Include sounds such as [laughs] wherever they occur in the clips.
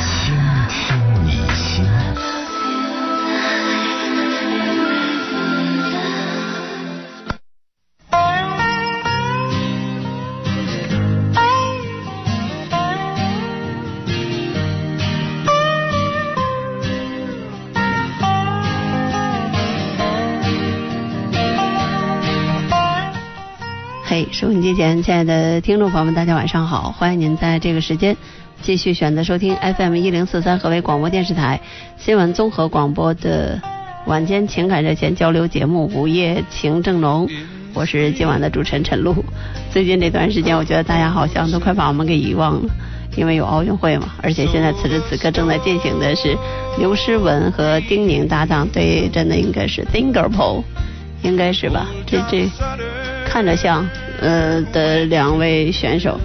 倾听你心。嘿，收音机前亲爱的听众朋友们，大家晚上好！欢迎您在这个时间继续选择收听 FM 一零四三河北广播电视台新闻综合广播的晚间情感热线交流节目《午夜情正浓》，我是今晚的主持人陈露。最近这段时间，我觉得大家好像都快把我们给遗忘了，因为有奥运会嘛，而且现在此时此刻正在进行的是刘诗雯和丁宁搭档对阵的，应该是 Singapore，应该是吧？这这。看着像，呃的两位选手，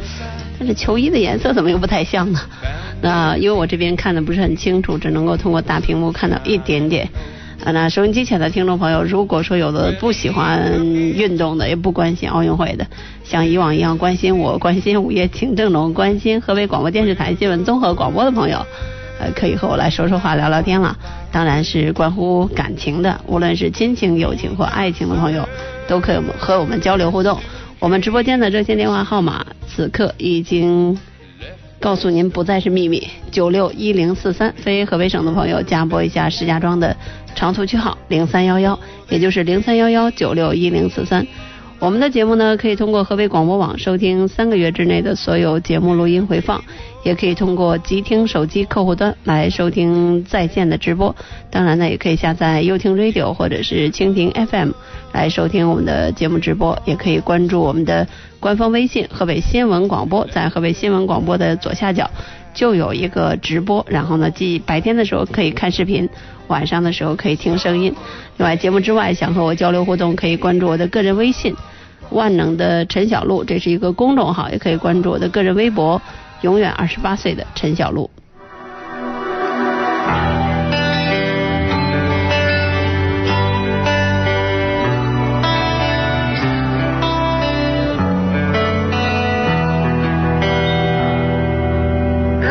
但是球衣的颜色怎么又不太像呢？那因为我这边看的不是很清楚，只能够通过大屏幕看到一点点。啊，那收音机前的听众朋友，如果说有的不喜欢运动的，也不关心奥运会的，像以往一样关心我、关心午夜情正浓、关心河北广播电视台新闻综合广播的朋友，呃，可以和我来说说话、聊聊天了。当然是关乎感情的，无论是亲情、友情或爱情的朋友。都可以和我们交流互动。我们直播间的热线电话号码此刻已经告诉您不再是秘密，九六一零四三。非河北省的朋友加拨一下石家庄的长途区号零三幺幺，也就是零三幺幺九六一零四三。我们的节目呢，可以通过河北广播网收听三个月之内的所有节目录音回放，也可以通过极听手机客户端来收听在线的直播。当然呢，也可以下载优听 Radio 或者是蜻蜓 FM 来收听我们的节目直播。也可以关注我们的官方微信河北新闻广播，在河北新闻广播的左下角就有一个直播。然后呢，既白天的时候可以看视频。晚上的时候可以听声音，另外节目之外想和我交流互动，可以关注我的个人微信“万能的陈小璐”，这是一个公众号，也可以关注我的个人微博“永远二十八岁的陈小璐”。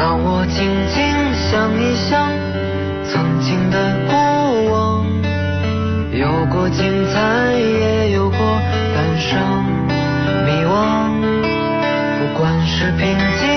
让我静静想一想。曾经的过往，有过精彩，也有过感伤、迷惘。不管是平静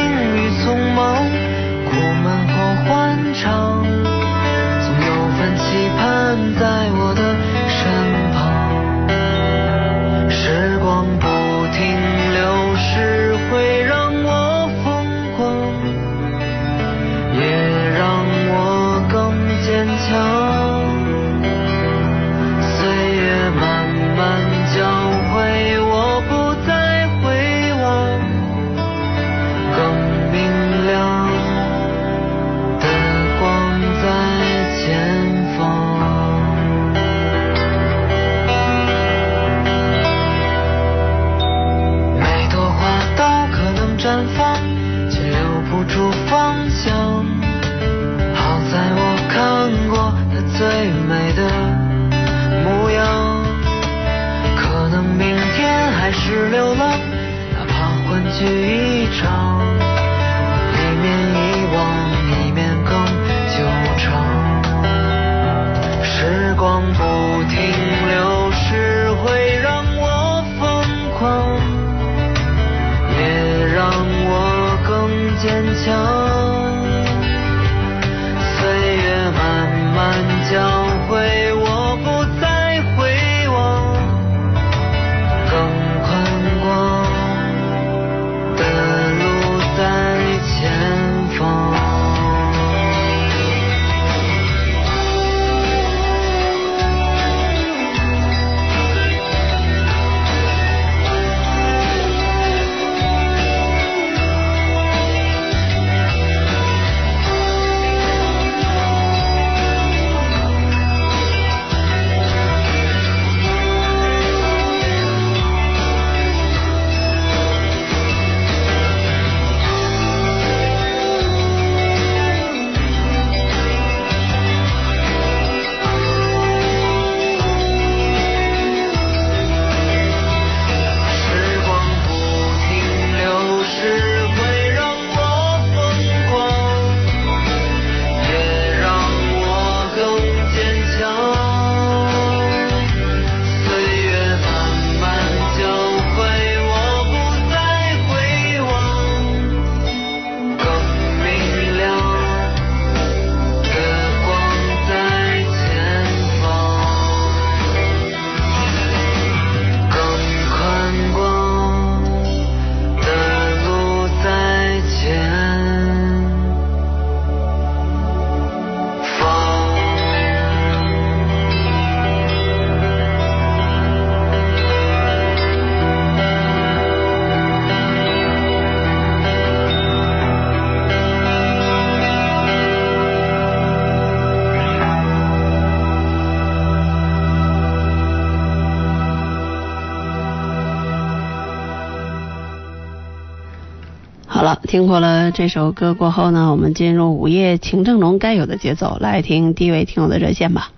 听过了这首歌过后呢，我们进入午夜情正浓该有的节奏，来听第一位听友的热线吧。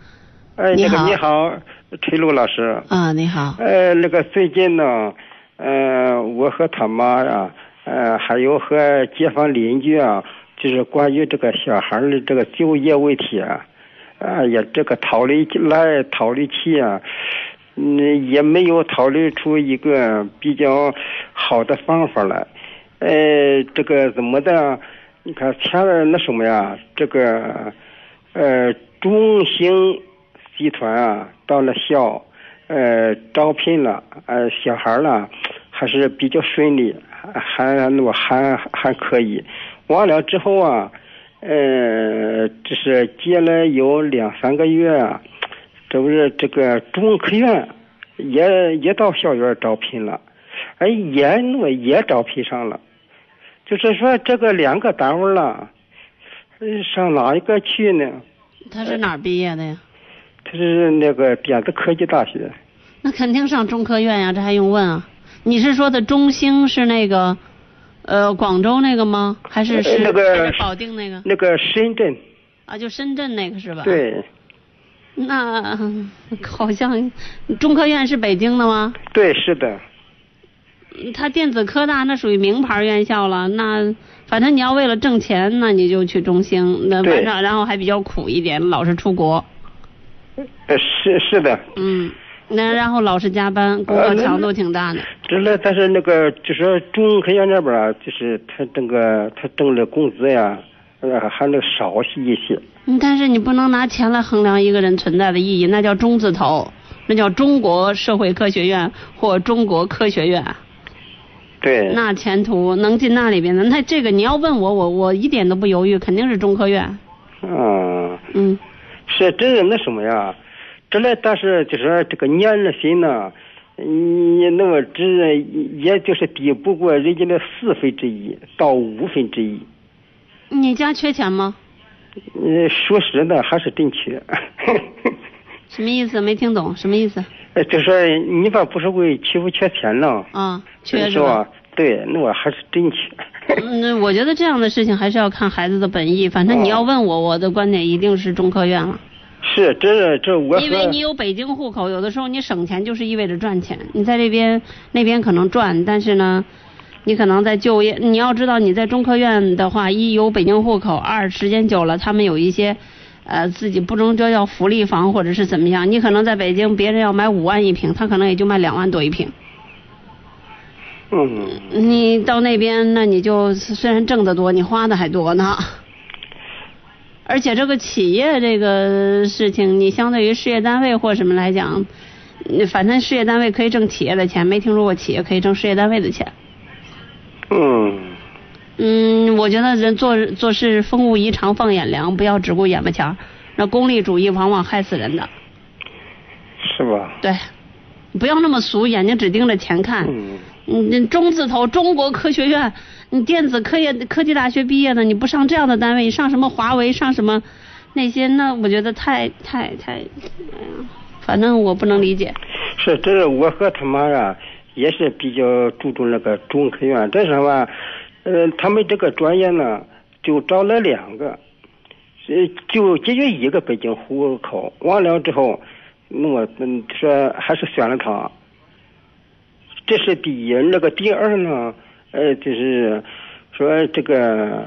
哎，你好那个你好，陈露老师。啊，你好，呃，那个最近呢，呃，我和他妈呀，呃，还有和街坊邻居啊，就是关于这个小孩的这个就业问题啊，哎呀，这个讨论来讨论去啊，嗯，也没有讨论出一个比较好的方法来。呃，这个怎么的？你看前面那什么呀，这个呃，中兴集团啊，到了校，呃，招聘了，呃，小孩儿了，还是比较顺利，还那还还可以。完了之后啊，呃，这是接了有两三个月啊，这不是这个中科院也也到校园招聘了，哎，也那也招聘上了。就是说，这个两个单位了，呃上哪一个去呢？他是哪儿毕业的呀？他是那个电子科技大学，那肯定上中科院呀，这还用问啊？你是说的中兴是那个，呃，广州那个吗？还是是呃那个是保定那个？那个深圳，啊，就深圳那个是吧？。对那 [laughs] 好像中科院是北京的吗？对是的，他电子科大那属于名牌院校了，那反正你要为了挣钱，那你就去中兴，那对反正然后还比较苦一点，老是出国，呃是是的，嗯，那然后老是加班，工作强度挺大的。这那，但是那个就是中科院那边啊，就是他这个他挣的工资呀，呃还能少一些。嗯，但是你不能拿钱来衡量一个人存在的意义，那叫中字头，那叫中国社会科学院或中国科学院，对，那前途能进那里边的，那这个你要问我，我我一点都不犹豫，肯定是中科院。嗯，嗯，是真的那什么呀？这来，但是就是说这个年利息呢，你那个只也就是抵不过人家的四分之一到五分之一。你家缺钱吗？呃，说实的，还是真缺。[laughs] 什么意思？没听懂，什么意思？呃，就说你吧，不是为欺负缺钱呢，啊，缺是是吧？对，那我还是真缺。嗯，我觉得这样的事情还是要看孩子的本意。反正你要问我，我的观点一定是中科院了，是，这这我因为你有北京户口，有的时候你省钱就是意味着赚钱。你在这边那边可能赚，但是呢，你可能在就业，你要知道你在中科院的话，一有北京户口，二时间久了，他们有一些。呃，自己不能叫叫福利房或者是怎么样，你可能在北京，别人要买五万一平，他可能也就卖两万多一平。嗯，你到那边，那你就虽然挣得多，你花的还多呢。而且这个企业这个事情，你相对于事业单位或什么来讲，嗯反正事业单位可以挣企业的钱，没听说过企业可以挣事业单位的钱。嗯，嗯，我觉得人做做事风物宜常放眼量，不要只顾眼巴前儿。那功利主义往往害死人的。是吧？对，不要那么俗，眼睛只盯着钱看。嗯，你中字头中国科学院，你电子科业科技大学毕业的，你不上这样的单位，你上什么华为，上什么那些，那我觉得太太太，哎呀，反正我不能理解。是，这是我和他妈呀，也是比较注重那个中科院。这是吧？呃，他们这个专业呢，就招了两个，呃，就解决一个北京户口。完了之后，那么嗯，说还是选了他。这是第一，那个第二呢，呃，就是说这个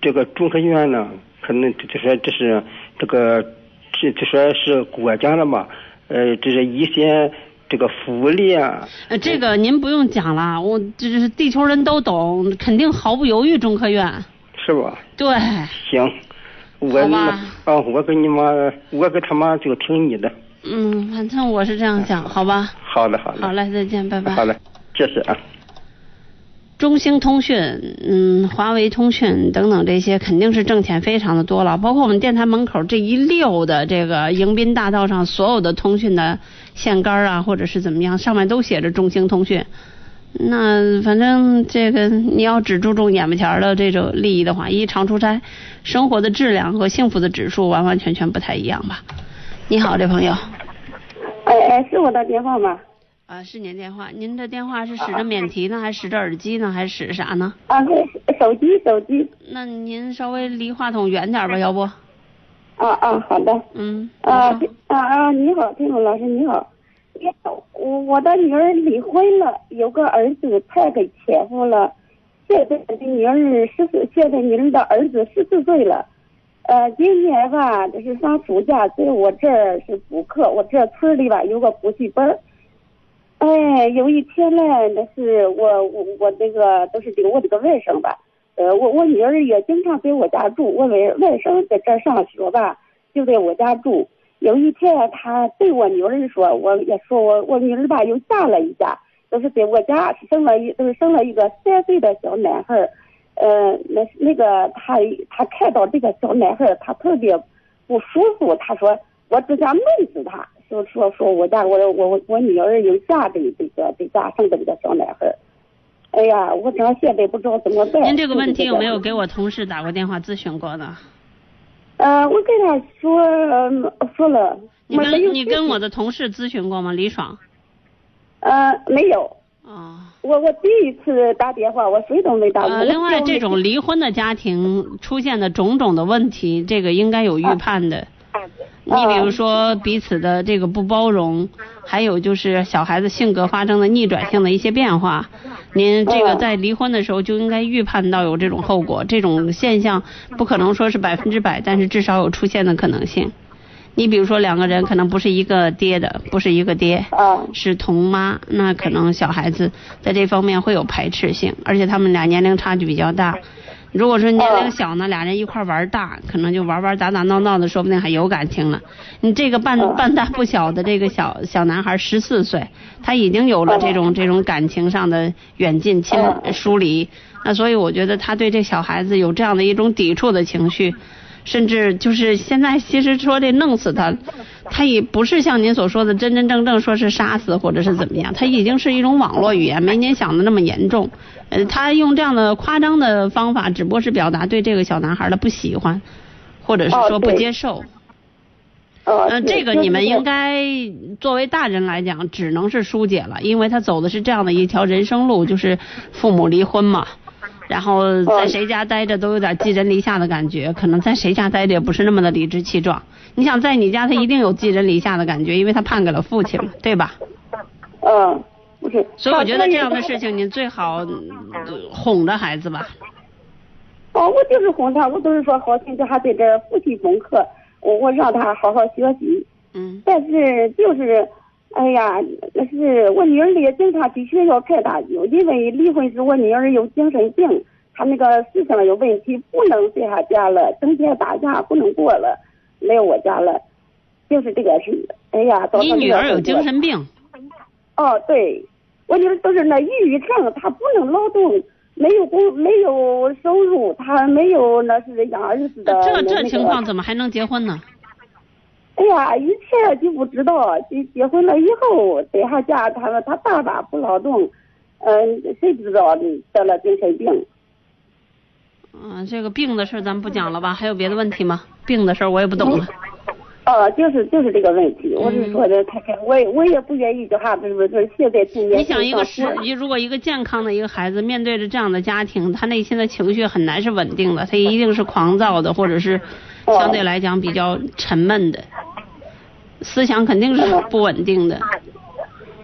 这个中科院呢，可能就说这是这个这就说是国家的嘛，呃，这是一些这个福利啊，呃，这个您不用讲了，我这是地球人都懂，肯定毫不犹豫中科院。是吧？对，行，我啊，我跟你妈，我跟他妈就听你的。嗯，反正我是这样想，好吧？好的，好的。好嘞，再见，拜拜。好嘞，谢谢啊。中兴通讯、嗯，华为通讯等等这些肯定是挣钱非常的多了，包括我们电台门口这一溜的这个迎宾大道上所有的通讯的线杆啊，或者是怎么样，上面都写着中兴通讯。那反正这个你要只注重眼巴前的这种利益的话，一常出差，生活的质量和幸福的指数完完全全不太一样吧。你好，这朋友，哎哎，是我的电话吗？啊，是您电话。您的电话是使着免提呢，还是使着耳机呢，还是使啥呢？啊，对，手机手机。那您稍微离话筒远点吧，要不？啊啊，好的。嗯。啊啊啊！你好，听众老师，你好。我我的女儿离婚了，有个儿子太给前夫了。现在的女儿十四，现在女儿的儿子十四岁了。呃，今年吧，就是上暑假，在我这儿是补课。我这村里吧有个补习班哎，有一天呢，那是我我我这个都是这个我这个外甥吧。呃，我我女儿也经常在我家住，我外外甥在这上学吧，就在我家住。有一天，他对我女儿说，我也说我我女儿吧又嫁了一家，都是在我家生了一都是生了一个三岁的小男孩。呃，那那个他他看到这个小男孩，他特别不舒服。他说：“我只想弄死他。”说说说我家我我我女儿有嫁的这个这家生的这个小男孩。哎呀，我这现在不知道怎么办。您这个问题有没有给我同事打过电话咨询过呢？呃，我跟他说说了。你跟你跟我的同事咨询过吗？李爽。呃，没有。哦，我我第一次打电话，我谁都没打过。呃，另外，这种离婚的家庭出现的种种的问题，这个应该有预判的。你比如说彼此的这个不包容，还有就是小孩子性格发生的逆转性的一些变化，您这个在离婚的时候就应该预判到有这种后果，这种现象不可能说是百分之百，但是至少有出现的可能性。你比如说两个人可能不是一个爹的，不是一个爹，是同妈，那可能小孩子在这方面会有排斥性，而且他们俩年龄差距比较大。如果说年龄小呢，俩人一块玩大，可能就玩玩打打闹闹的，说不定还有感情了。你这个半半大不小的这个小小男孩十四岁，他已经有了这种这种感情上的远近亲疏离，那所以我觉得他对这小孩子有这样的一种抵触的情绪。甚至就是现在，其实说这弄死他，他也不是像您所说的真真正正说是杀死或者是怎么样，他已经是一种网络语言，没您想的那么严重。呃，他用这样的夸张的方法，只不过是表达对这个小男孩的不喜欢，或者是说不接受。呃，这个你们应该作为大人来讲，只能是疏解了，因为他走的是这样的一条人生路，就是父母离婚嘛。然后在谁家待着都有点寄人篱下的感觉，可能在谁家待着也不是那么的理直气壮。你想在你家，他一定有寄人篱下的感觉，因为他判给了父亲嘛，[laughs] 对吧？嗯，不是。所以我觉得这样的事情，你最好哄着孩子吧。哦，我就是哄他，我都是说好心叫他在这儿复习功课，我我让他好好学习。嗯。但是就是。哎呀，那是我女儿也经常去学校看他，因为离婚时我女儿有精神病，她那个思想有问题，不能在她家了，整天打架，不能过了，来我家了，就是这个事。哎呀，你女儿有精神病？哦，对，我女儿都是那抑郁症，她不能劳动，没有工，没有收入，她没有那是养儿子的。这这情况怎么还能结婚呢？哎呀，以前就不知道，结结婚了以后在他家，他说他爸爸不劳动，嗯，谁知道得了精神病。嗯，这个病的事咱不讲了吧？还有别的问题吗？病的事我也不懂了。哦，就是就是这个问题，我是说的，他看我也我也不愿意叫他，不是不是，现在。你想一个是，如果一个健康的一个孩子面对着这样的家庭，他内心的情绪很难是稳定的，他一定是狂躁的，或者是相对来讲比较沉闷的。思想肯定是不稳定的，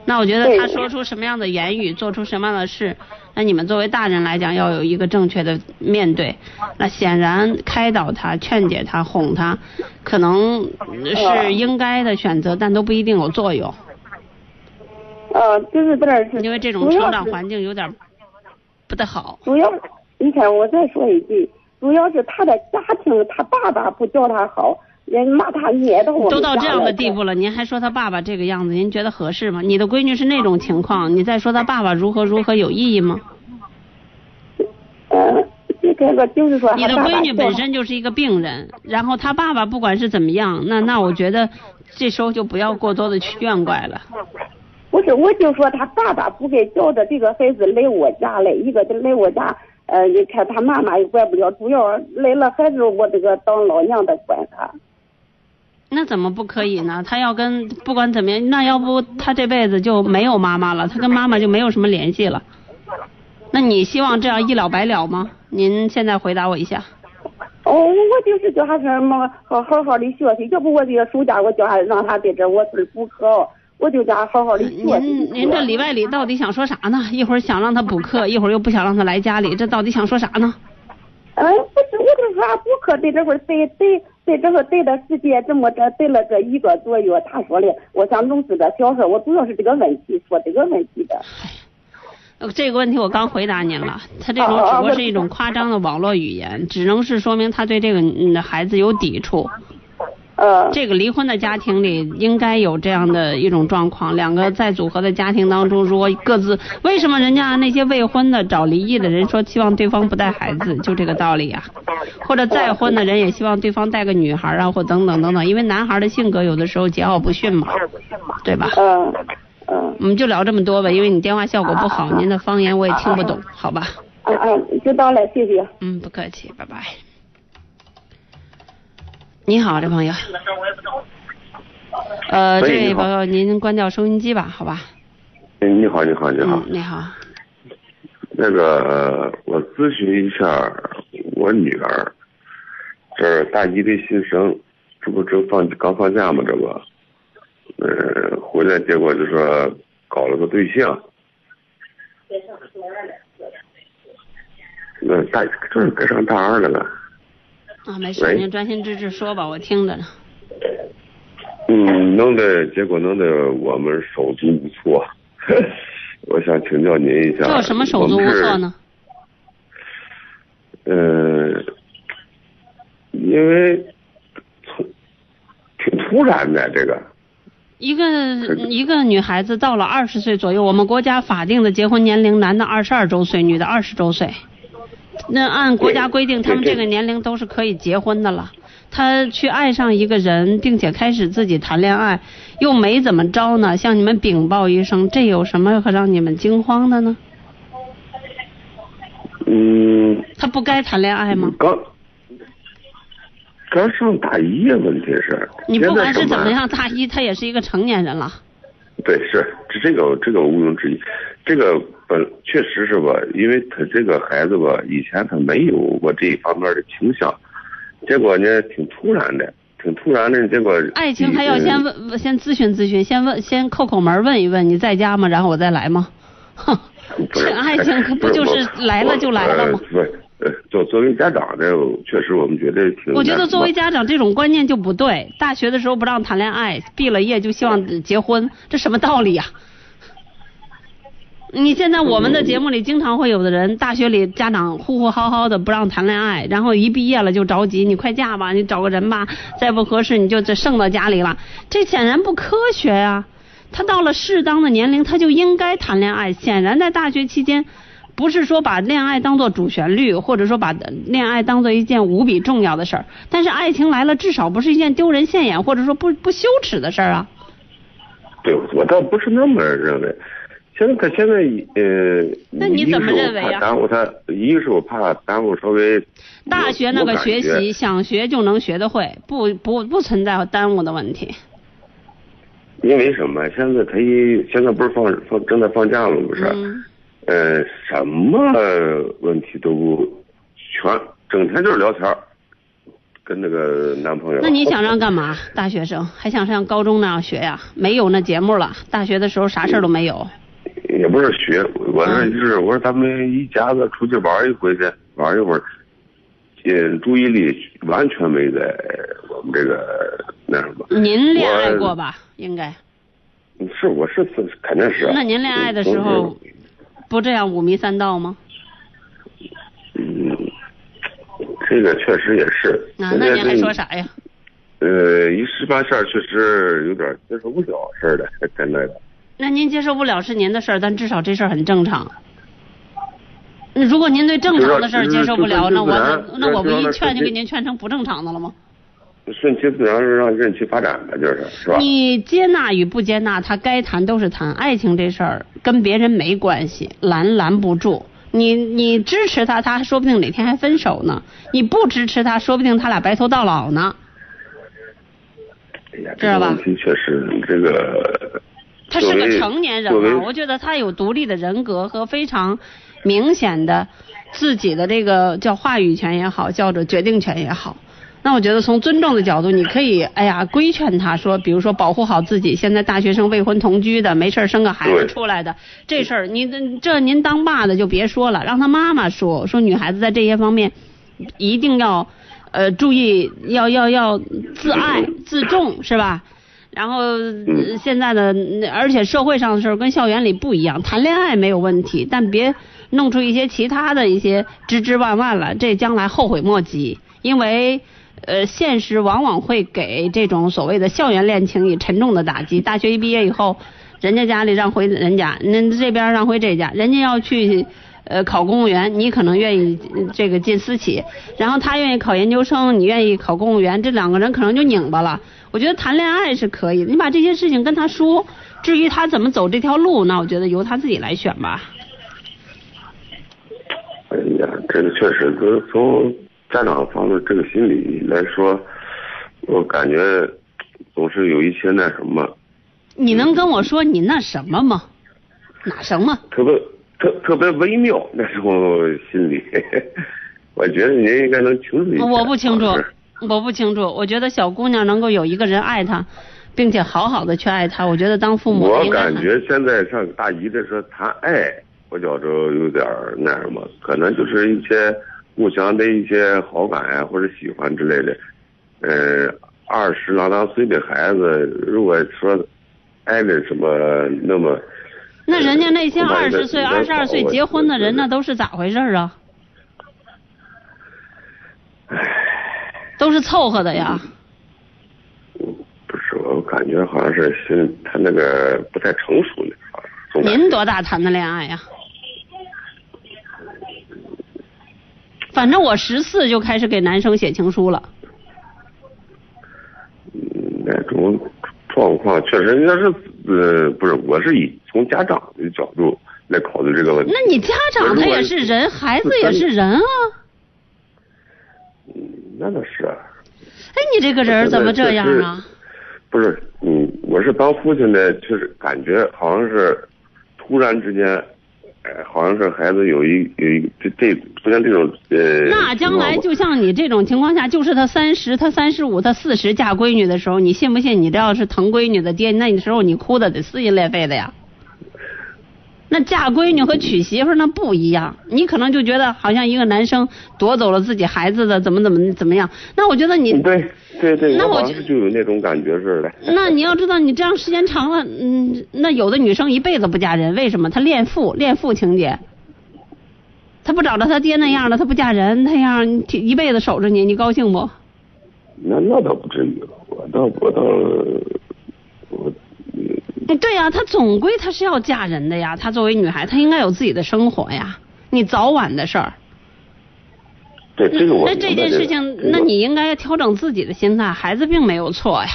那我觉得他说出什么样的言语，做出什么样的事，那你们作为大人来讲要有一个正确的面对。那显然开导他、劝解他、哄他，可能是应该的选择，但都不一定有作用。呃，就是这儿是。因为这种成长环境有点不太好。主要，你看我再说一句，主要是他的家庭，他爸爸不教他好。人骂他撵到我都到这样的地步了，您还说他爸爸这个样子，您觉得合适吗？你的闺女是那种情况，你再说他爸爸如何如何有意义吗？嗯，这个就是说，你的闺女本身就是一个病人，然后他爸爸不管是怎么样，那那我觉得这时候就不要过多的去怨怪了。不是，我就说他爸爸不该叫着这个孩子来我家来，一个就来我家，呃，你看他妈妈也管不了，主要来了孩子我这个当老娘的管他。那怎么不可以呢？他要跟不管怎么样，那要不他这辈子就没有妈妈了，他跟妈妈就没有什么联系了。那你希望这样一了百了吗？您现在回答我一下。哦，我就是叫他什么好好好的学习，要不我这个暑假我叫他让他在这我这补课，我就叫他好好的学习。您您这里外里到底想说啥呢？一会儿想让他补课，一会儿又不想让他来家里，这到底想说啥呢？嗯，不是，我就说顾客在这会儿待待在这个待的时间这么着待了这一个多月，他说的，我想弄死个小孩，我主要是这个问题说这个问题的。呃这个问题我刚回答您了，他这种只不过是一种夸张的网络语言，只能是说明他对这个嗯孩子有抵触。呃，这个离婚的家庭里应该有这样的一种状况，两个再组合的家庭当中，如果各自为什么人家那些未婚的找离异的人说希望对方不带孩子，就这个道理啊。或者再婚的人也希望对方带个女孩啊，或等等等等，因为男孩的性格有的时候桀骜不驯嘛，对吧？嗯嗯我们就聊这么多吧，因为你电话效果不好，您的方言我也听不懂，好吧？嗯嗯，知道了，谢谢。嗯，不客气，拜拜。你好，这朋友。呃，这位朋友，您关掉收音机吧，好吧？哎，你好，你好，你好。嗯，你好。那个，我咨询一下我女儿，这是大一的新生，这不正放刚放假吗？这不，呃，回来结果就说搞了个对象。那大这是该上大二了吧？啊，没事，您专心致志说吧，我听着呢。嗯，弄得结果弄得我们手足无措。[laughs] 我想请教您一下。叫什么手足无措呢？呃，因为从挺突然的这个，一个一个女孩子到了二十岁左右，我们国家法定的结婚年龄，男的二十二周岁，女的二十周岁。那按国家规定，他们这个年龄都是可以结婚的了。他去爱上一个人，并且开始自己谈恋爱，又没怎么着呢，向你们禀报一声，这有什么可让你们惊慌的呢？嗯，他不该谈恋爱吗？刚刚上大一呀，问题是你不管是怎么样，大一他也是一个成年人了。对，是这这个这个毋庸置疑，这个本确实是吧，因为他这个孩子吧，以前他没有过这一方面的倾向，结果呢挺突然的，挺突然的，结果爱情还要先问，问先咨询咨询，先问，先叩叩门问一问你在家吗？然后我再来吗？[laughs] 哼，这爱情可不就是来了就来了吗？不是，呃，作作为家长呢，确实我们觉得挺。我觉得作为家。家长这种观念就不对。大学的时候不让谈恋爱，毕了业就希望结婚，这什么道理呀、你现在我们的节目里经常会有的人，大学里家长呼呼嚎嚎的不让谈恋爱，然后一毕业了就着急，你快嫁吧，你找个人吧，再不合适你就这剩到家里了，这显然不科学呀、他到了适当的年龄，他就应该谈恋爱。显然在大学期间，不是说把恋爱当做主旋律，或者说把恋爱当做一件无比重要的事儿。但是爱情来了，至少不是一件丢人现眼，或者说不不羞耻的事儿啊。对，我倒不是那么认为。现在可现在呃，那你怎么认为呀耽误他，一个是我怕耽误稍微。大学那个学习，想学就能学得会，不不不存在耽误的问题。因为什么？现在他一现在不是放放正在放假吗？不是？嗯，呃，什么问题都不全，整天就是聊天儿跟那个男朋友。那你想让干嘛？大学生还想上高中那样学呀？没有那节目了，大学的时候啥事儿都没有。也不是学，我嗯这就是我说咱们一家子出去玩一回去，玩一会儿，也，注意力完全没在我们这个那什么。您恋爱过吧？应该。是，我是自肯定是。那您恋爱的时候，不这样五迷三道吗？嗯，这个确实也是。那，那您还说啥呀？呃，一时半下儿确实有点接受不了似的，真的。那您接受不了是您的事儿，但至少这事儿很正常。那如果您对正常的事儿接受不了，那我那那我不一劝就给您劝成不正常的了吗？顺其自然，让任其发展的，就是是吧？你接纳与不接纳，他该谈都是谈。爱情这事儿跟别人没关系，拦拦不住。你你支持他，他说不定哪天还分手呢；你不支持他，说不定他俩白头到老呢。哎呀，知道吧这个问题确实这个。他是个成年人作为嘛，我觉得他有独立的人格和非常明显的自己的这个叫话语权也好，叫做决定权也好。那我觉得从尊重的角度，你可以哎呀规劝他说，比如说保护好自己。现在大学生未婚同居的，没事儿生个孩子出来的这事儿，你这这您当爸的就别说了，让他妈妈说说女孩子在这些方面一定要呃注意，要要要自爱自重是吧？然后、呃现在的，嗯而且社会上的事儿跟校园里不一样，谈恋爱没有问题，但别弄出一些其他的一些枝枝蔓蔓来，这将来后悔莫及。因为呃，现实往往会给这种所谓的校园恋情以沉重的打击。大学一毕业以后，人家家里让回人家，那这边让回这家，人家要去。呃，考公务员，你可能愿意呃这个进私企，然后他愿意考研究生，你愿意考公务员，这两个人可能就拧巴了。我觉得谈恋爱是可以的，你把这些事情跟他说，至于他怎么走这条路，那我觉得由他自己来选吧。哎呀，这个确实，从从家长方面这个心理来说，我感觉总是有一些那什么，你能跟我说你那什么吗？哪什么？特别特特别微妙那时候心理，[laughs] 我觉得您应该能清楚一点。我不清楚我不清楚。我觉得小姑娘能够有一个人爱她，并且好好的去爱她，我觉得当父母我感觉现在上大姨的时候谈爱，我觉着有点那什么，可能就是一些互相的一些好感呀、或者喜欢之类的。呃，二十郎当岁的孩子，如果说爱的什么那么，那人家那些呃二十岁、我二十二岁结婚的人，那都是咋回事儿啊？都是凑合的呀。不是，我感觉好像是心他那个不太成熟呢。好像总感觉您多大谈的恋爱呀？反正我十四就开始给男生写情书了。嗯那种状况确实应该是呃，不是，我是以从家长的角度来考虑这个问题。那你家长他也是人，孩子也是人啊。嗯，那倒是啊。哎，你这个人怎么这样啊？不是，嗯，我是当父亲的，就是感觉好像是突然之间，呃，好像是孩子有一有一这这出现这种呃。那将来就像你这种情况下，就是他三十、他三十五、他四十嫁闺女的时候，你信不信？你这要是疼闺女的爹，那时候你哭的得撕心裂肺的呀。那嫁闺女和娶媳妇儿那不一样，你可能就觉得好像一个男生夺走了自己孩子的怎么怎么怎么样。那我觉得你嗯对对对，那我就有那种感觉似的。那你要知道，你这样时间长了，嗯，那有的女生一辈子不嫁人，为什么？她恋父，恋父情节。她不找着她爹那样的，她不嫁人，那样一辈子守着你，你高兴不？那那倒不至于，我倒我倒我嗯对呀、她总归她是要嫁人的呀。她作为女孩，她应该有自己的生活呀。你早晚的事儿，对这个我那这件事情，这个那你应该调整自己的心态。孩子并没有错呀。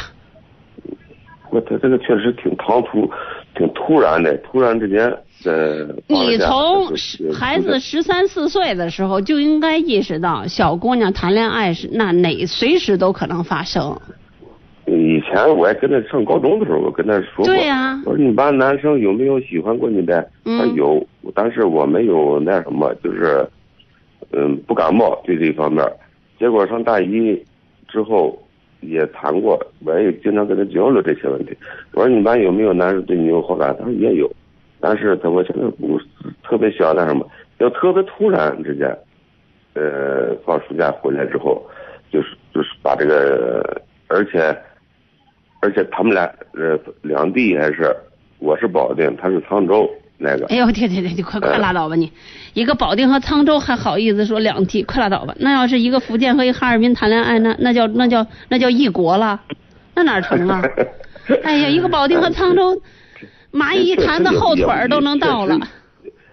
我他这个确实挺唐突，挺突然的，突然之间呃。你从十孩子十三四岁的时候就应该意识到，小姑娘谈恋爱是那哪随时都可能发生。以前我还跟他上高中的时候，我跟他说过，我说你班男生有没有喜欢过你的？嗯他说有，但是我没有那什么，就是嗯不感冒对这方面。结果上大一之后也谈过，我也经常跟他交流这些问题。我说你班有没有男生对你有好感？他说也有，但是他我现在不是特别想那什么，就特别突然之间，呃，放暑假回来之后，就是就是把这个，而且而且他们俩呃两地还是，我是保定，他是沧州那个哎，呦，天天天，你快快呃拉倒吧你！一个保定和沧州还好意思说两地，快拉倒吧。那要是一个福建和一哈尔滨谈恋爱，那那叫那叫那叫异国了，那哪成啊？[laughs] 哎呀，一个保定和沧州，蚂蚁一弹的后腿儿都能到了。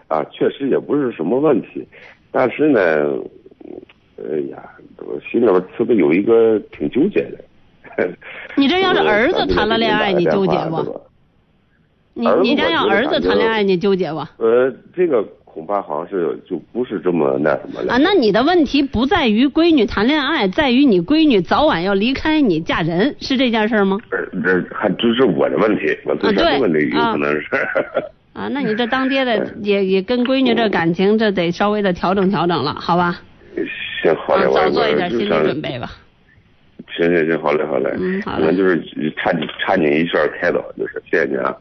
啊，确实也不是什么问题，但是呢，哎呀，我心里边特别有一个挺纠结的。[laughs] 你这要是儿子谈了恋爱，你纠结不？你你家要儿子谈恋爱，你纠结不？呃，这个恐怕好像是就不是这么那什么了。啊，那你的问题不在于闺女谈恋爱，在于你闺女早晚要离开你嫁人，是这件事吗？呃这还这是我的问题，我自身的问题有可能是。啊，那你这当爹的也也跟闺女这感情，这得稍微的调整调整了，好吧？行，好嘞，啊，我早做一点心理准。备吧。行行行，好嘞好嘞。嗯好嘞可能就是差你差你一圈开导，就是谢谢你啊。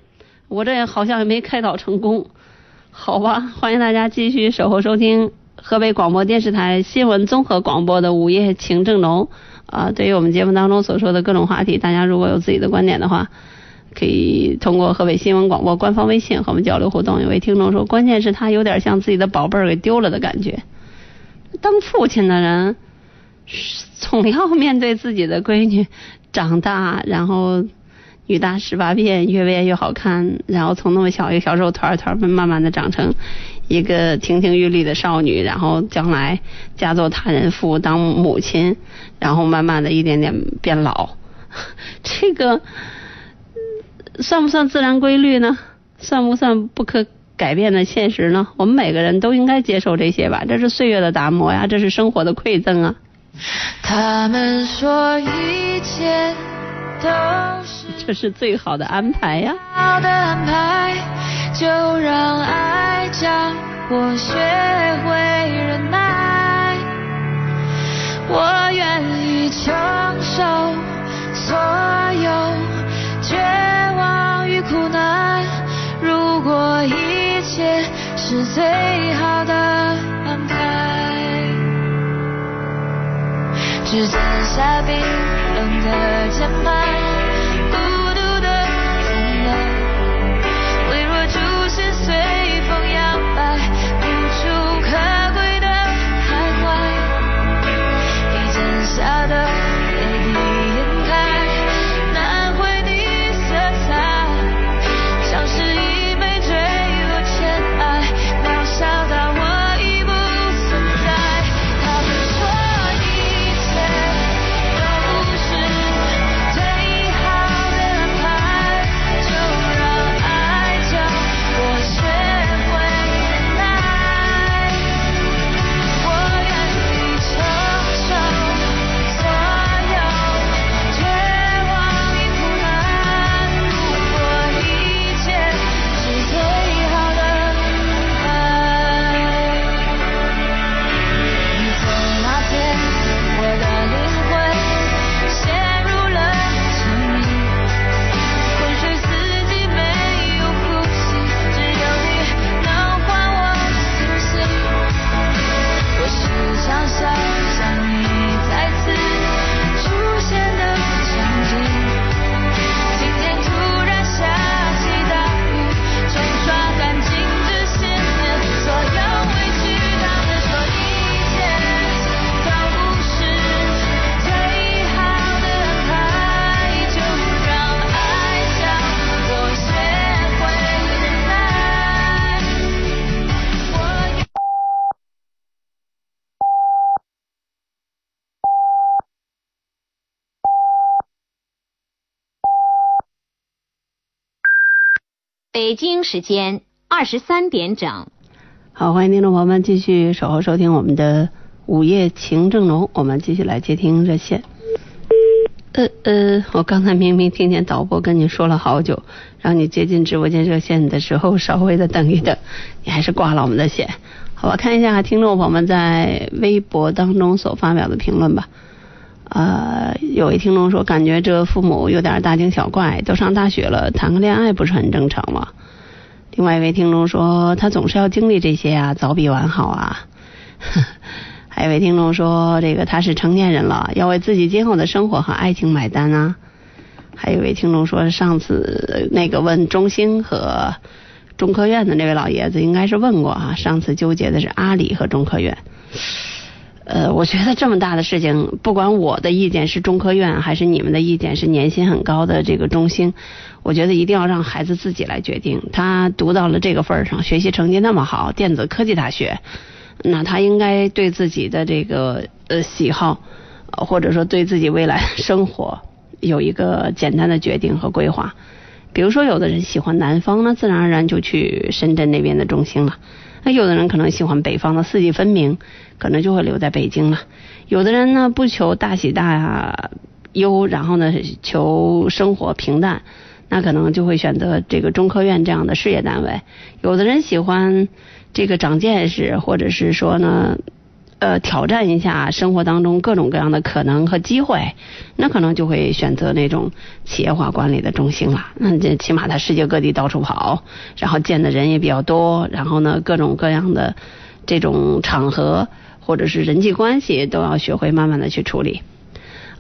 我这好像也没开导成功，好吧？欢迎大家继续守候收听河北广播电视台新闻综合广播的午夜情正浓。啊，对于我们节目当中所说的各种话题，大家如果有自己的观点的话，可以通过河北新闻广播官方微信和我们交流互动。有位听众说，关键是他有点像自己的宝贝儿给丢了的感觉。当父亲的人，[laughs] 总要面对自己的闺女长大，然后女大十八变，越变越好看，然后从那么小一个小肉团儿团儿慢慢的长成一个亭亭玉立的少女，然后将来嫁作他人妇当母亲，然后慢慢的一点点变老，这个算不算自然规律呢？算不算不可改变的现实呢？我们每个人都应该接受这些吧，这是岁月的打磨呀，这是生活的馈赠啊。他们说一切都是 [laughs] 这是最好的安排呀。好的安排，就让爱教我学会忍耐。我愿意承受所有绝望与苦难，如果一切是最好的安排。指尖下冰冷的键盘，北京时间二十三点整。好，欢迎听众朋友们继续守候收听我们的午夜情正浓，我们继续来接听热线。呃呃，我刚才明明听见导播跟你说了好久，让你接进直播间热线的时候稍微的等一等，[laughs] 你还是挂了我们的线。好吧，看一下听众朋友们在微博当中所发表的评论吧。呃，有位听众说，感觉这父母有点大惊小怪，都上大学了，谈个恋爱不是很正常吗？另外一位听众说，他总是要经历这些啊，早比晚好啊。[laughs] 还有一位听众说，这个他是成年人了，要为自己今后的生活和爱情买单啊。还有一位听众说，上次那个问中兴和中科院的那位老爷子应该是问过啊，上次纠结的是阿里和中科院。呃，我觉得这么大的事情，不管我的意见是中科院，还是你们的意见是年薪很高的这个中兴，我觉得一定要让孩子自己来决定。他读到了这个份儿上，学习成绩那么好，电子科技大学，那他应该对自己的这个呃喜好，或者说对自己未来生活有一个简单的决定和规划。比如说，有的人喜欢南方，那自然而然就去深圳那边的中兴了。那有的人可能喜欢北方的四季分明，可能就会留在北京了。有的人呢不求大喜大忧，然后呢求生活平淡，那可能就会选择这个中科院这样的事业单位。有的人喜欢这个长见识，或者是说呢。呃，挑战一下生活当中各种各样的可能和机会，那可能就会选择那种企业化管理的中心了。那这起码他世界各地到处跑，然后见的人也比较多，然后呢，各种各样的这种场合或者是人际关系都要学会慢慢的去处理。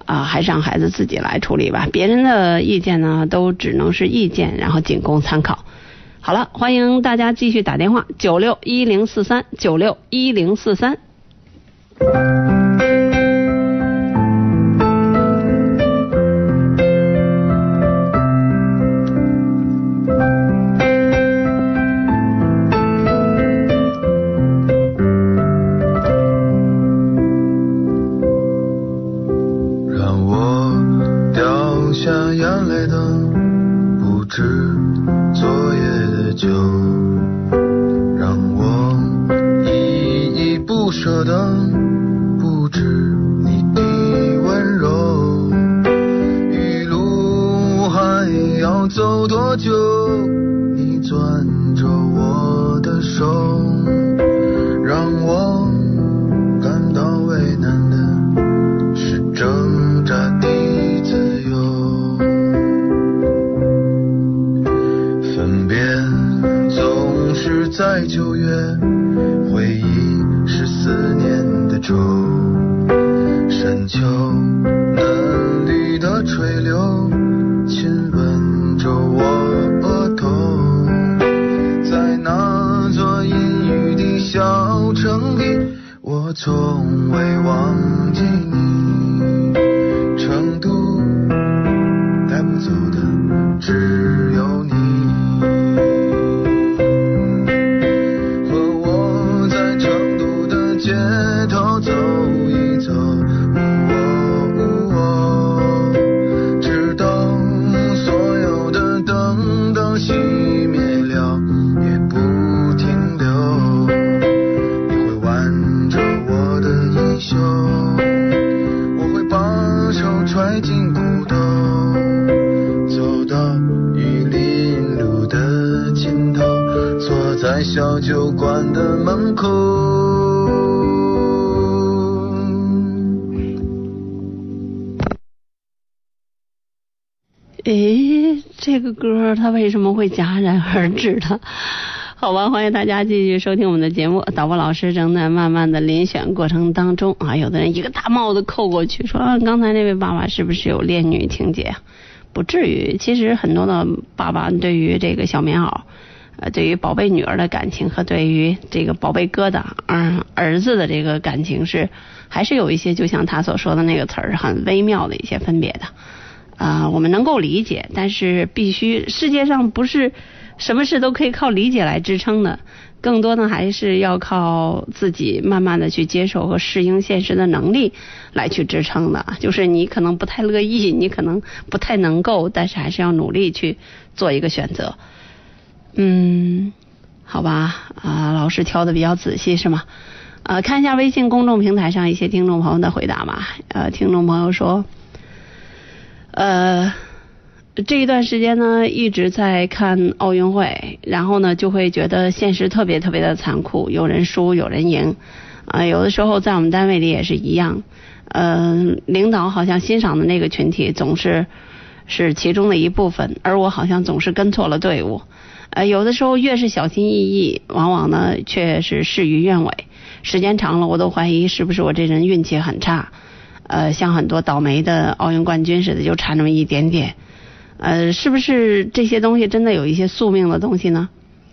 啊，还是让孩子自己来处理吧。别人的意见呢，都只能是意见，然后仅供参考。好了，欢迎大家继续打电话，九六一零四三九六一零四三。thank you 我从未忘记你。成都带不走的只戛然而止的？[laughs] 好吧，欢迎大家继续收听我们的节目。导播老师正在慢慢的遴选过程当中啊，有的人一个大帽子扣过去，说，刚才那位爸爸是不是有恋女情节？不至于，其实很多的爸爸对于这个小棉袄，呃，对于宝贝女儿的感情和对于这个宝贝疙瘩，嗯，儿子的这个感情是还是有一些，就像他所说的那个词儿，很微妙的一些分别的。啊、我们能够理解，但是必须世界上不是什么事都可以靠理解来支撑的，更多的还是要靠自己慢慢的去接受和适应现实的能力来去支撑的。就是你可能不太乐意，你可能不太能够，但是还是要努力去做一个选择。嗯，好吧，啊、老师挑的比较仔细是吗？呃，看一下微信公众平台上一些听众朋友的回答吧。呃，听众朋友说。呃，这一段时间呢，一直在看奥运会，然后呢，就会觉得现实特别特别的残酷，有人输，有人赢，啊、有的时候在我们单位里也是一样，呃，领导好像欣赏的那个群体总是是其中的一部分，而我好像总是跟错了队伍，呃，有的时候越是小心翼翼，往往呢却是事与愿违，时间长了，我都怀疑是不是我这人运气很差。呃，像很多倒霉的奥运冠军似的，就差那么一点点。呃，是不是这些东西真的有一些宿命的东西呢？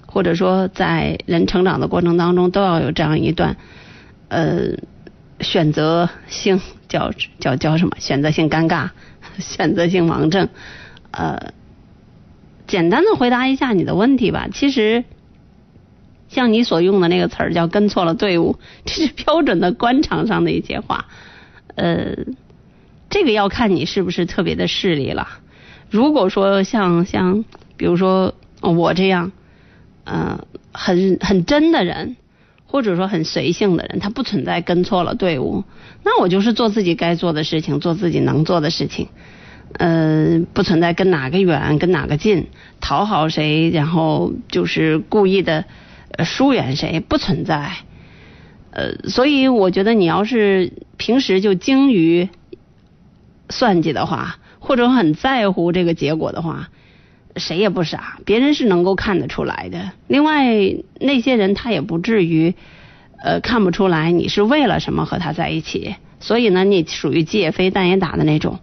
或者说，在人成长的过程当中，都要有这样一段呃选择性叫叫叫什么？选择性尴尬，选择性盲症。呃，简单的回答一下你的问题吧。其实，像你所用的那个词儿叫“跟错了队伍”，这是标准的官场上的一些话。呃，这个要看你是不是特别的势利了。如果说像像比如说我这样，呃，很很真的人，或者说很随性的人，他不存在跟错了队伍。那我就是做自己该做的事情，做自己能做的事情，呃，不存在跟哪个远跟哪个近，讨好谁，然后就是故意的疏远谁，不存在。呃，所以我觉得你要是平时就精于算计的话，或者很在乎这个结果的话，谁也不傻，别人是能够看得出来的。另外，那些人他也不至于呃看不出来你是为了什么和他在一起。所以呢，你属于鸡也飞蛋也打的那种。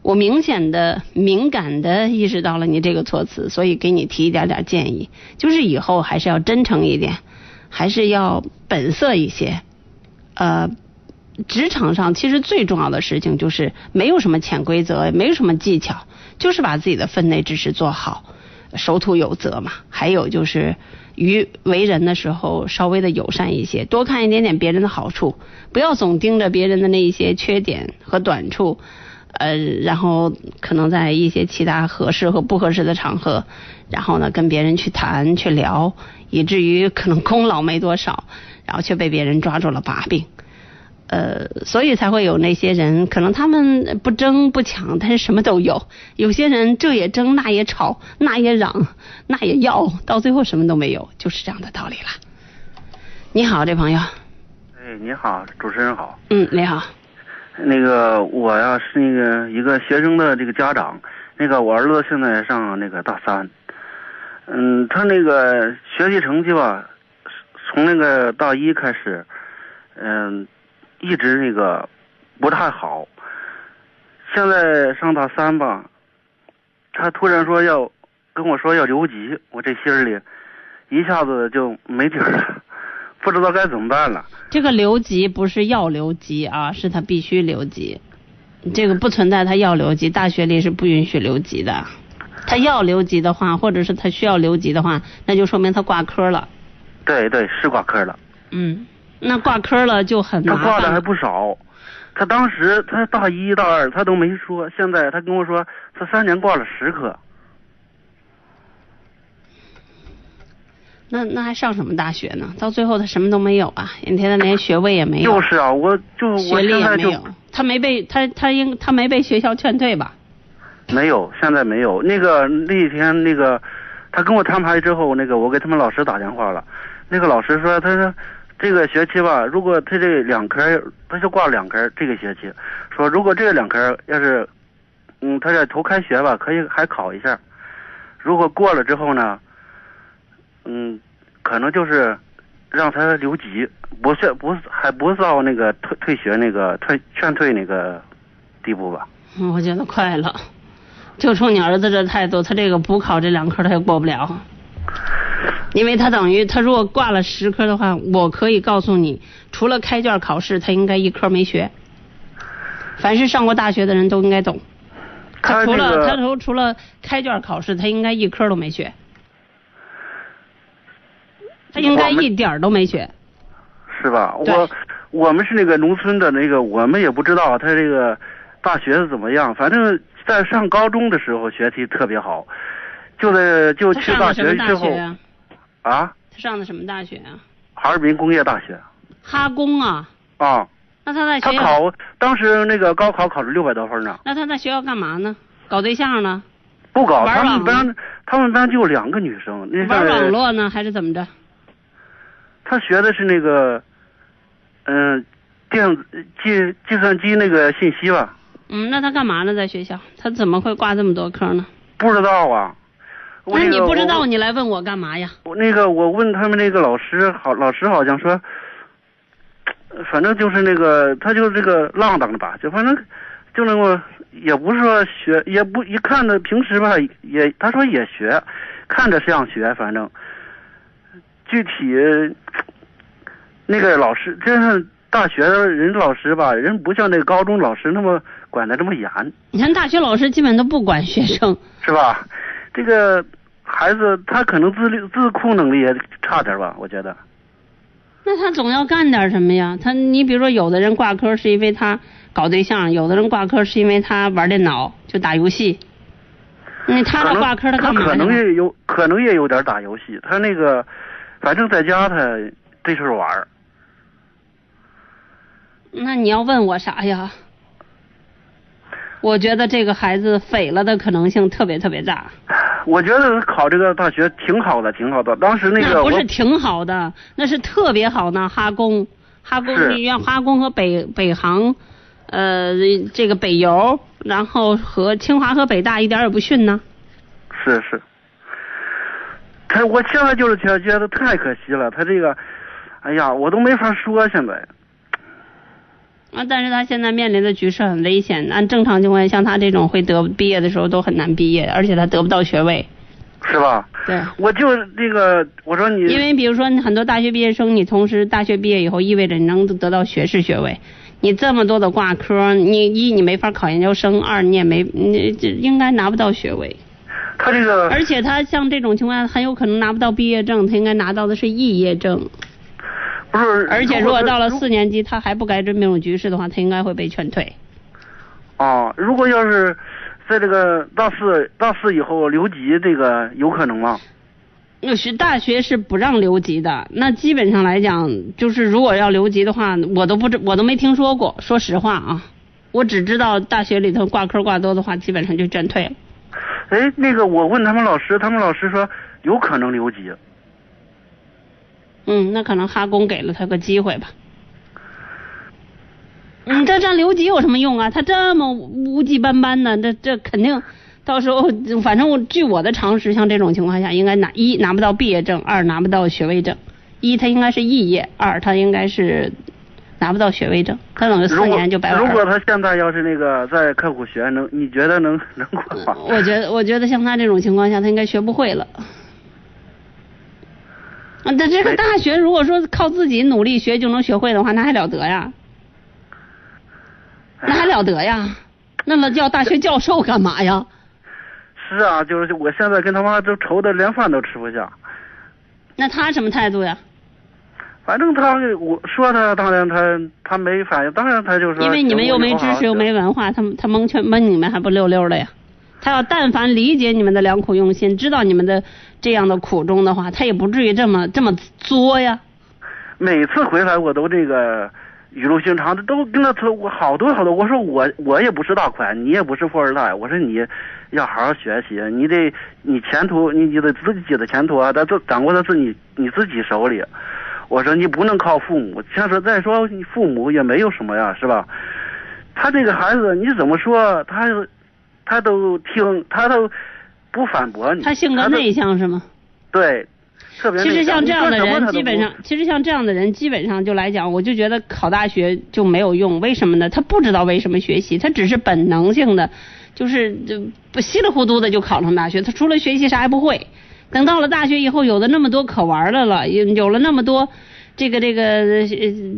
我明显的、敏感的意识到了你这个措辞，所以给你提一点点建议，就是以后还是要真诚一点。还是要本色一些，呃，职场上其实最重要的事情就是没有什么潜规则，没有什么技巧，就是把自己的分内之事做好，守土有责嘛。还有就是于为人的时候稍微的友善一些，多看一点点别人的好处，不要总盯着别人的那一些缺点和短处。呃，然后可能在一些其他合适和不合适的场合，然后呢跟别人去谈去聊，以至于可能功劳没多少，然后却被别人抓住了把柄，呃，所以才会有那些人，可能他们不争不抢，但是什么都有。有些人这也争那也吵那也嚷那也要，到最后什么都没有，就是这样的道理了。你好，这朋友。哎，你好，主持人好。嗯，你好。那个我呀是那个一个学生的这个家长，那个我儿子现在上那个大三，嗯，他那个学习成绩吧，从那个大一开始，嗯，一直那个不太好，现在上大三吧，他突然说要跟我说要留级，我这心里一下子就没底了。[laughs] 不知道该怎么办了。这个留级不是要留级啊，是他必须留级。这个不存在他要留级，大学里是不允许留级的。他要留级的话，或者是他需要留级的话，那就说明他挂科了。对对，是挂科了。嗯，那挂科了就很他挂的还不少。他当时他大一、大二他都没说，现在他跟我说他三年挂了十科。那那还上什么大学呢？到最后他什么都没有啊！人天他连学位也没有。就是啊，我就学历也没有。他没被他他应他没被学校劝退吧？没有，现在没有。那个那天那个他跟我摊牌之后，那个我给他们老师打电话了。那个老师说，他说这个学期吧，如果他这两科他就挂两科，这个学期说如果这两科要是嗯，他这头开学吧，可以还考一下。如果过了之后呢？嗯，可能就是让他留级，不是不还不到那个退退学那个退劝退那个地步吧？我觉得快了，就冲你儿子这态度，他这个补考这两科他也过不了，因为他等于他如果挂了十科的话，我可以告诉你，除了开卷考试，他应该一科没学。凡是上过大学的人都应该懂，他除了他除除了开卷考试，他应该一科都没学。他应该一点都没学，是吧？我我们是那个农村的那个，我们也不知道他这个大学怎么样。反正，在上高中的时候学习特别好，就在就去大学之后啊。他上的什么大学啊？哈尔滨工业大学。哈工啊。啊。那他在学校？他考当时那个高考考了六百多分呢。那他在学校干嘛呢？搞对象呢？不搞，他们班他们班就两个女生。玩网络呢，还是怎么着？他学的是那个，嗯，电子计计算机那个信息吧。嗯，那他干嘛呢？在学校，他怎么会挂这么多科呢？不知道啊。那你不知道，你来问我干嘛呀？我那个，我问他们那个老师，好，老师好像说，反正就是那个，他就是这个浪荡的吧，就反正就那么，也不是说学，也不一看着平时吧，也他说也学，看着像学，反正。具体那个老师，真是大学的人老师吧，人不像那个高中老师那么管的这么严。你看大学老师基本都不管学生，是吧？这个孩子他可能自律自控能力也差点吧，我觉得。那他总要干点什么呀？他你比如说，有的人挂科是因为他搞对象，有的人挂科是因为他玩电脑就打游戏。那他那挂科他干嘛可能也有可能也有点打游戏，他那个。反正在家他这事玩儿。那你要问我啥呀？我觉得这个孩子匪了的可能性特别特别大。我觉得考这个大学挺好的，挺好的。当时那个不是挺好的，那是特别好呢。哈工，哈工是医院，哈工和北北航，呃，这个北邮，然后和清华和北大一点也不逊呢。是是，他我现在就是觉觉得太可惜了，他这个，哎呀，我都没法说现在。啊，但是他现在面临的局势很危险。按正常情况下，像他这种会得毕业的时候都很难毕业，而且他得不到学位。是吧？对，我就那个，我说你，因为比如说很多大学毕业生，你同时大学毕业以后，意味着你能得到学士学位。你这么多的挂科，你一你没法考研究生，二你也没你这应该拿不到学位。他这个，而且他像这种情况下，很有可能拿不到毕业证，他应该拿到的是肄业证。不是，而且如果到了四年级，他还不改正这种局势的话，他应该会被劝退。啊，如果要是在这个大四大四以后留级，这个有可能吗？大学是不让留级的，那基本上来讲，就是如果要留级的话，我都不知我都没听说过。说实话啊，我只知道大学里头挂科挂多的话，基本上就劝退了。哎，那个我问他们老师，他们老师说有可能留级。嗯，那可能哈工给了他个机会吧。你，这这留级有什么用啊？他这么污迹斑斑的，这这肯定到时候，反正我据我的常识，像这种情况下，应该拿一拿不到毕业证，二拿不到学位证。一他应该是肄业，二他应该是拿不到学位证，他等于四年就白玩如果。他现在要是那个在刻苦学，能你觉得能能过吗？我觉得，我觉得像他这种情况下，他应该学不会了。啊，那这个大学如果说靠自己努力学就能学会的话，那还了得呀？那还了得呀？那么叫大学教授干嘛呀？是啊，就是我现在跟他妈都愁的连饭都吃不下。那他什么态度呀？反正他我说他，当然他他没反应，当然他就是。因为你们又没知识又没文化，他他蒙圈蒙你们还不溜溜的呀？他要但凡理解你们的良苦用心，知道你们的这样的苦衷的话，他也不至于这么这么作呀。每次回来我都这个语录心长的，都跟他说我好多好多。我说我我也不是大款，你也不是富二代。我说你要好好学习，你得你前途你你得自己的前途啊，在这掌握在自己你自己手里。我说你不能靠父母，像说再说你父母也没有什么呀，是吧？他这个孩子你怎么说，他他都听，他都不反驳你。他性格内向是吗？对，特别其实像这样的人，基本上，其实像这样的人，基本上就来讲，我就觉得考大学就没有用。为什么呢？他不知道为什么学习，他只是本能性的，就是就不稀里糊涂的就考上大学。他除了学习啥也不会。等到了大学以后，有的那么多可玩的了，有有了那么多这个这个呃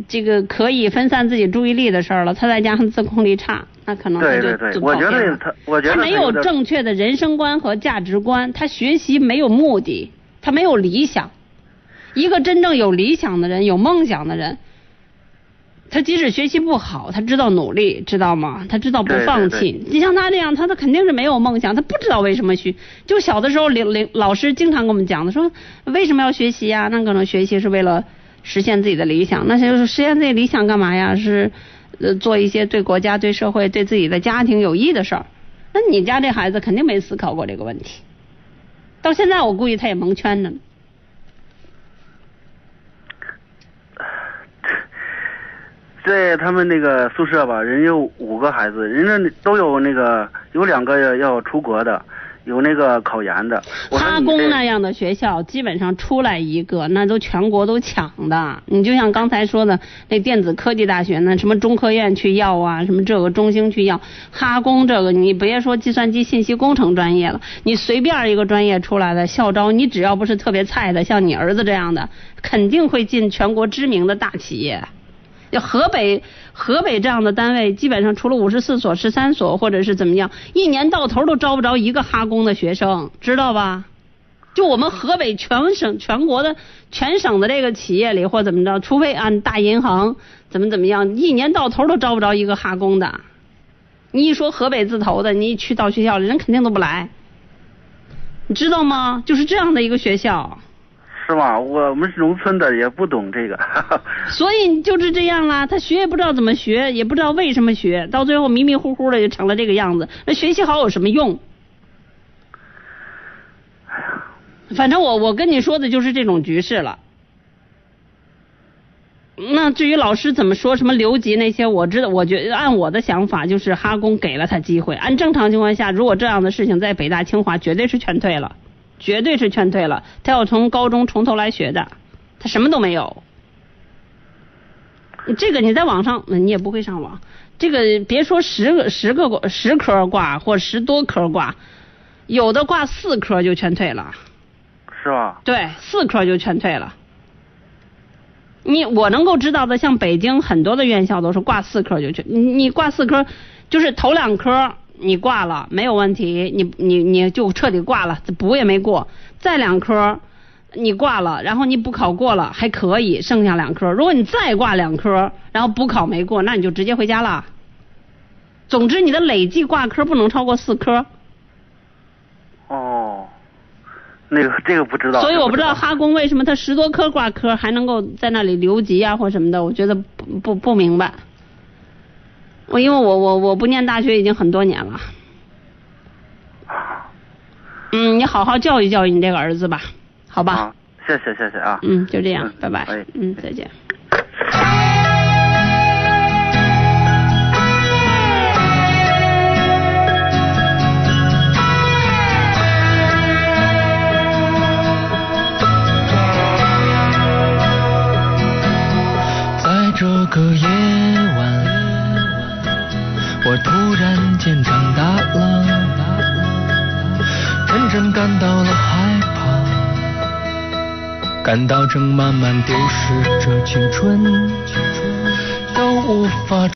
这个可以分散自己注意力的事儿了，他再加上自控力差，那可能他就对对对就，我觉跑偏了得他，我觉得他没有正确的人生观和价值观，他学习没有目的，他没有理想。一个真正有理想的人、有梦想的人，他即使学习不好，他知道努力，知道吗？他知道不对对放弃。你像他这样，他他肯定是没有梦想，他不知道为什么学。就小的时候，领领老师经常跟我们讲的，说为什么要学习呀？那可能学习是为了实现自己的理想。那就是实现自己理想干嘛呀？是呃做一些对国家、对社会、对自己的家庭有益的事儿。那你家这孩子肯定没思考过这个问题，到现在我估计他也蒙圈呢。[sighs] 在他们那个宿舍吧，人有五个孩子，人家都有那个有两个要要出国的，有那个考研的。哈工那样的学校，基本上出来一个，那都全国都抢的。你就像刚才说的，那电子科技大学呢，什么中科院去要啊，什么这个中兴去要，哈工这个你别说计算机信息工程专业了，你随便一个专业出来的校招，你只要不是特别菜的，像你儿子这样的，肯定会进全国知名的大企业。要河北河北这样的单位，基本上除了五十四所、十三所或者是怎么样，一年到头都招不着一个哈工的学生，知道吧？就我们河北全省全国的全省的这个企业里或怎么着，除非按大银行怎么怎么样，一年到头都招不着一个哈工的。你一说河北字头的，你一去到学校里，人肯定都不来，你知道吗？就是这样的一个学校。是吧？我们是农村的，也不懂这个。[laughs] 所以就是这样啦，他学也不知道怎么学，也不知道为什么学，到最后迷迷糊糊的就成了这个样子。那学习好有什么用？反正我我跟你说的就是这种局势了。那至于老师怎么说什么留级那些，我知道，我觉得按我的想法就是哈工给了他机会。按正常情况下，如果这样的事情在北大清华，绝对是劝退了，绝对是劝退了。他要从高中从头来学的，他什么都没有。这个你在网上，你也不会上网。这个别说十个十个挂十科挂或十多科挂，有的挂四科就劝退了。是吧？对，四科就劝退了。你我能够知道的，像北京很多的院校都是挂四科就劝，你你挂四科，就是头两科你挂了没有问题，你你你就彻底挂了，补也没过，再两科你挂了，然后你补考过了还可以，剩下两科，如果你再挂两科，然后补考没过，那你就直接回家了。总之你的累计挂科不能超过四科。哦。那个这个不知道，所以我不知道哈工为什么他十多科挂科还能够在那里留级啊或什么的，我觉得不不不明白。我因为我我我不念大学已经很多年了。嗯，你好好教育教育你这个儿子吧，好吧？啊，谢谢谢谢啊。嗯，就这样，拜拜。哎，嗯，再见。在这个渐长大了，真正感到了害怕，感到正慢慢丢失着青春，都无法。